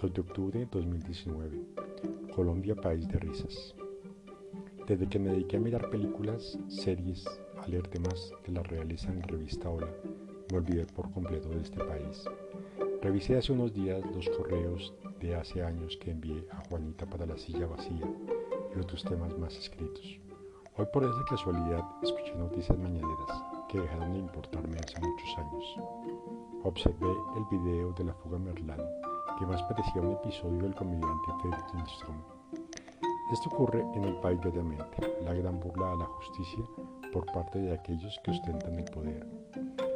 2 de octubre de 2019. Colombia, país de risas. Desde que me dediqué a mirar películas, series, a leer temas de la realeza en revista Hola, me olvidé por completo de este país. Revisé hace unos días los correos de hace años que envié a Juanita para la silla vacía y otros temas más escritos. Hoy por esa casualidad escuché noticias mañaneras que dejaron de importarme hace muchos años. Observé el video de la fuga Merlán, que más parecía un episodio del comediante Fredrik Lindström. Esto ocurre en el país de mente, la gran burla a la justicia por parte de aquellos que ostentan el poder,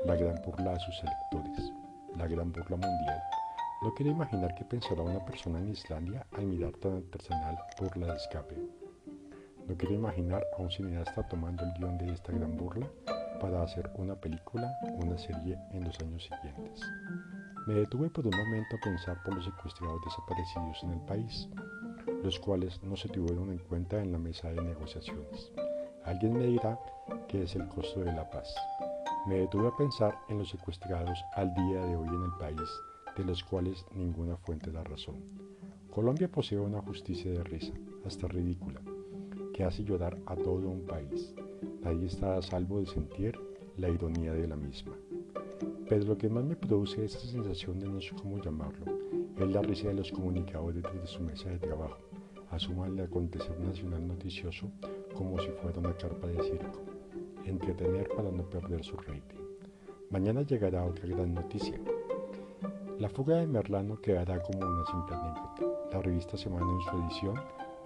la gran burla a sus electores, la gran burla mundial. No quiero imaginar qué pensará una persona en Islandia al mirar tan artesanal burla de escape. No quiero imaginar a un cineasta tomando el guion de esta gran burla para hacer una película o una serie en los años siguientes. Me detuve por un momento a pensar por los secuestrados desaparecidos en el país, los cuales no se tuvieron en cuenta en la mesa de negociaciones. Alguien me dirá que es el costo de la paz. Me detuve a pensar en los secuestrados al día de hoy en el país, de los cuales ninguna fuente da razón. Colombia posee una justicia de risa, hasta ridícula, que hace llorar a todo un país. Nadie está a salvo de sentir la ironía de la misma. Pero lo que más me produce esa sensación de no sé cómo llamarlo es la risa de los comunicadores desde su mesa de trabajo. Asuman el acontecer nacional noticioso como si fuera una carpa de circo. Entretener para no perder su rating. Mañana llegará otra gran noticia. La fuga de Merlano quedará como una simple anécdota. La revista Semana en su edición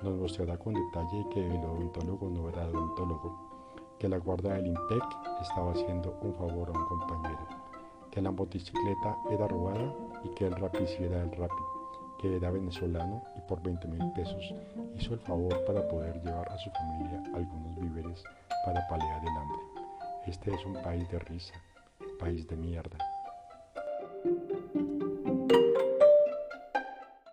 nos mostrará con detalle que el odontólogo no era odontólogo, que la guarda del INPEC estaba haciendo un favor a un compañero, que la motocicleta era robada y que el rapici era el rapi, que era venezolano y por 20 mil pesos hizo el favor para poder llevar a su familia algunos víveres para paliar el hambre. Este es un país de risa, país de mierda.